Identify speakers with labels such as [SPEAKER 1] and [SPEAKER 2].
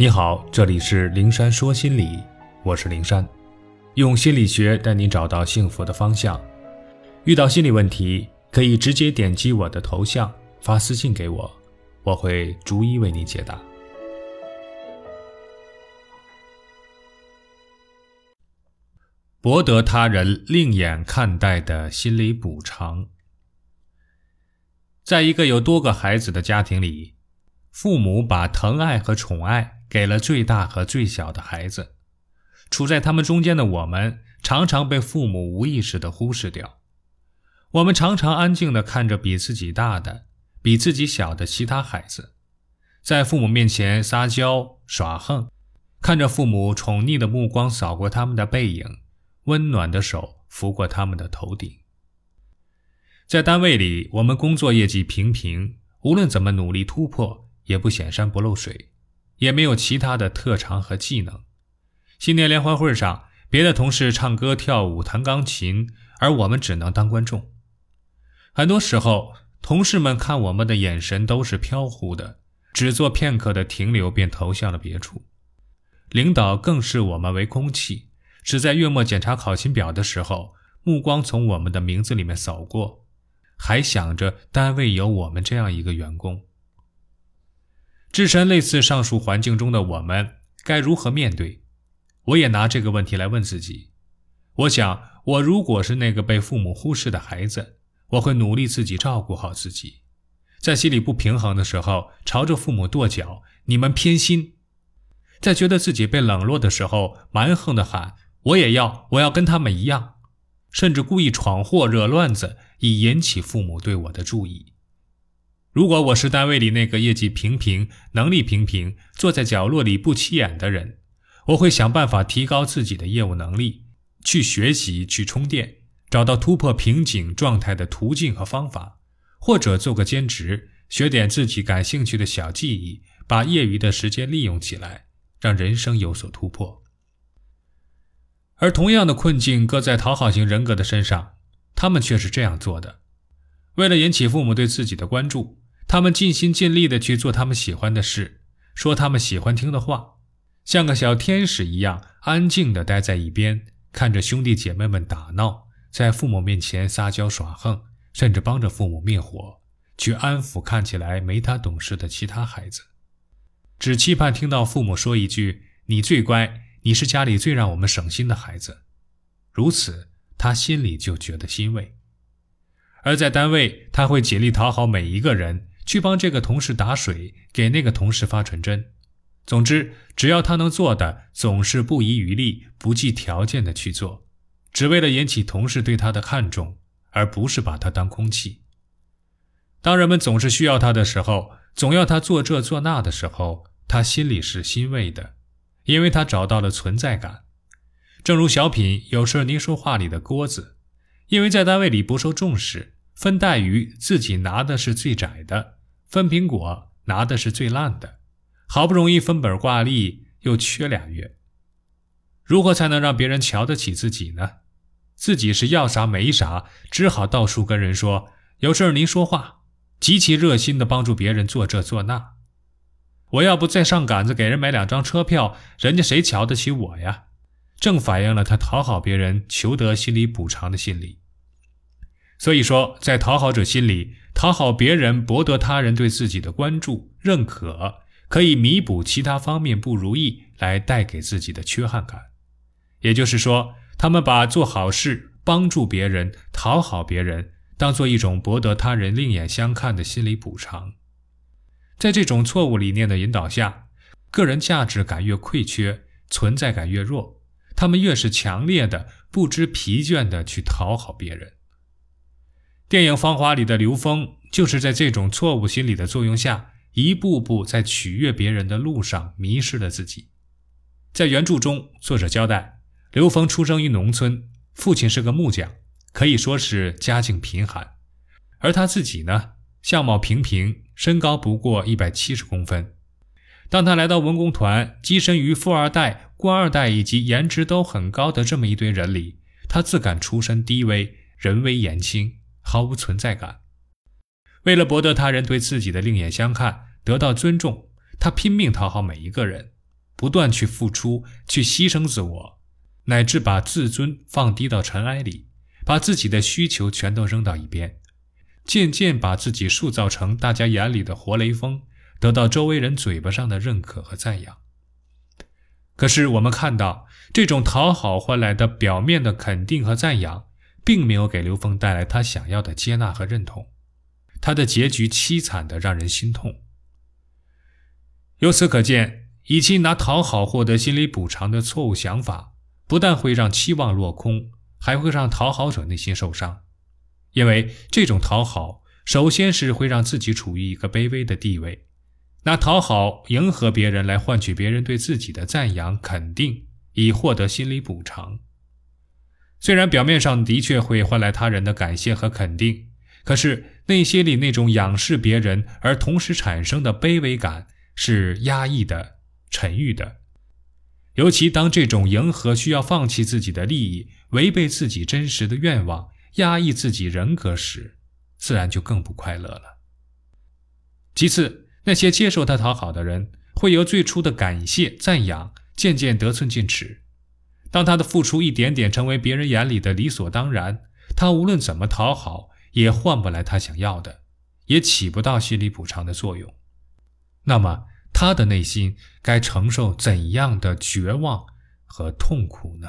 [SPEAKER 1] 你好，这里是灵山说心理，我是灵山，用心理学带你找到幸福的方向。遇到心理问题，可以直接点击我的头像发私信给我，我会逐一为你解答。博得他人另眼看待的心理补偿，在一个有多个孩子的家庭里，父母把疼爱和宠爱。给了最大和最小的孩子，处在他们中间的我们，常常被父母无意识地忽视掉。我们常常安静地看着比自己大的、比自己小的其他孩子，在父母面前撒娇耍横，看着父母宠溺的目光扫过他们的背影，温暖的手拂过他们的头顶。在单位里，我们工作业绩平平，无论怎么努力突破，也不显山不漏水。也没有其他的特长和技能。新年联欢会上，别的同事唱歌、跳舞、弹钢琴，而我们只能当观众。很多时候，同事们看我们的眼神都是飘忽的，只做片刻的停留，便投向了别处。领导更视我们为空气，只在月末检查考勤表的时候，目光从我们的名字里面扫过，还想着单位有我们这样一个员工。置身类似上述环境中的我们该如何面对？我也拿这个问题来问自己。我想，我如果是那个被父母忽视的孩子，我会努力自己照顾好自己。在心里不平衡的时候，朝着父母跺脚：“你们偏心！”在觉得自己被冷落的时候，蛮横地喊：“我也要，我要跟他们一样！”甚至故意闯祸、惹乱子，以引起父母对我的注意。如果我是单位里那个业绩平平、能力平平、坐在角落里不起眼的人，我会想办法提高自己的业务能力，去学习、去充电，找到突破瓶颈状态的途径和方法，或者做个兼职，学点自己感兴趣的小技艺，把业余的时间利用起来，让人生有所突破。而同样的困境搁在讨好型人格的身上，他们却是这样做的：为了引起父母对自己的关注。他们尽心尽力地去做他们喜欢的事，说他们喜欢听的话，像个小天使一样安静地待在一边，看着兄弟姐妹们打闹，在父母面前撒娇耍横，甚至帮着父母灭火，去安抚看起来没他懂事的其他孩子，只期盼听到父母说一句：“你最乖，你是家里最让我们省心的孩子。”如此，他心里就觉得欣慰。而在单位，他会竭力讨好每一个人。去帮这个同事打水，给那个同事发传真。总之，只要他能做的，总是不遗余力、不计条件的去做，只为了引起同事对他的看重，而不是把他当空气。当人们总是需要他的时候，总要他做这做那的时候，他心里是欣慰的，因为他找到了存在感。正如小品有事您说话里的郭子，因为在单位里不受重视，分待遇自己拿的是最窄的。分苹果拿的是最烂的，好不容易分本挂历，又缺俩月。如何才能让别人瞧得起自己呢？自己是要啥没啥，只好到处跟人说有事儿您说话，极其热心的帮助别人做这做那。我要不再上杆子给人买两张车票，人家谁瞧得起我呀？正反映了他讨好别人、求得心理补偿的心理。所以说，在讨好者心里，讨好别人，博得他人对自己的关注、认可，可以弥补其他方面不如意来带给自己的缺憾感。也就是说，他们把做好事、帮助别人、讨好别人，当做一种博得他人另眼相看的心理补偿。在这种错误理念的引导下，个人价值感越亏缺，存在感越弱，他们越是强烈的、不知疲倦的去讨好别人。电影《芳华》里的刘峰就是在这种错误心理的作用下，一步步在取悦别人的路上迷失了自己。在原著中，作者交代，刘峰出生于农村，父亲是个木匠，可以说是家境贫寒。而他自己呢，相貌平平，身高不过一百七十公分。当他来到文工团，跻身于富二代、官二代以及颜值都很高的这么一堆人里，他自感出身低微，人微言轻。毫无存在感。为了博得他人对自己的另眼相看，得到尊重，他拼命讨好每一个人，不断去付出，去牺牲自我，乃至把自尊放低到尘埃里，把自己的需求全都扔到一边，渐渐把自己塑造成大家眼里的活雷锋，得到周围人嘴巴上的认可和赞扬。可是我们看到，这种讨好换来的表面的肯定和赞扬，并没有给刘峰带来他想要的接纳和认同，他的结局凄惨的让人心痛。由此可见，以其拿讨好获得心理补偿的错误想法，不但会让期望落空，还会让讨好者内心受伤。因为这种讨好，首先是会让自己处于一个卑微的地位，拿讨好迎合别人来换取别人对自己的赞扬肯定，以获得心理补偿。虽然表面上的确会换来他人的感谢和肯定，可是内心里那种仰视别人而同时产生的卑微感。是压抑的、沉郁的，尤其当这种迎合需要放弃自己的利益、违背自己真实的愿望、压抑自己人格时，自然就更不快乐了。其次，那些接受他讨好的人，会由最初的感谢、赞扬，渐渐得寸进尺。当他的付出一点点成为别人眼里的理所当然，他无论怎么讨好，也换不来他想要的，也起不到心理补偿的作用。那么，他的内心该承受怎样的绝望和痛苦呢？